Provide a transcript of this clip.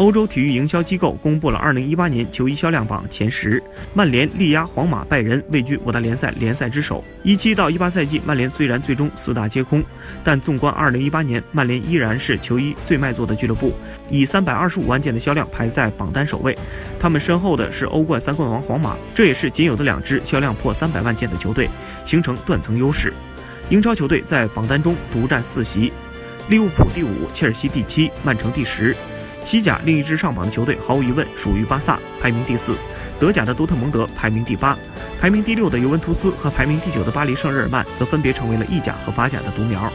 欧洲体育营销机构公布了2018年球衣销量榜前十，曼联力压皇马、拜仁，位居五大联赛联赛之首。17到18赛季，曼联虽然最终四大皆空，但纵观2018年，曼联依然是球衣最卖座的俱乐部，以325万件的销量排在榜单首位。他们身后的是欧冠三冠王皇马，这也是仅有的两支销量破300万件的球队，形成断层优势。英超球队在榜单中独占四席，利物浦第五，切尔西第七，曼城第十。西甲另一支上榜的球队毫无疑问属于巴萨，排名第四；德甲的多特蒙德排名第八，排名第六的尤文图斯和排名第九的巴黎圣日耳曼则分别成为了意甲和法甲的独苗。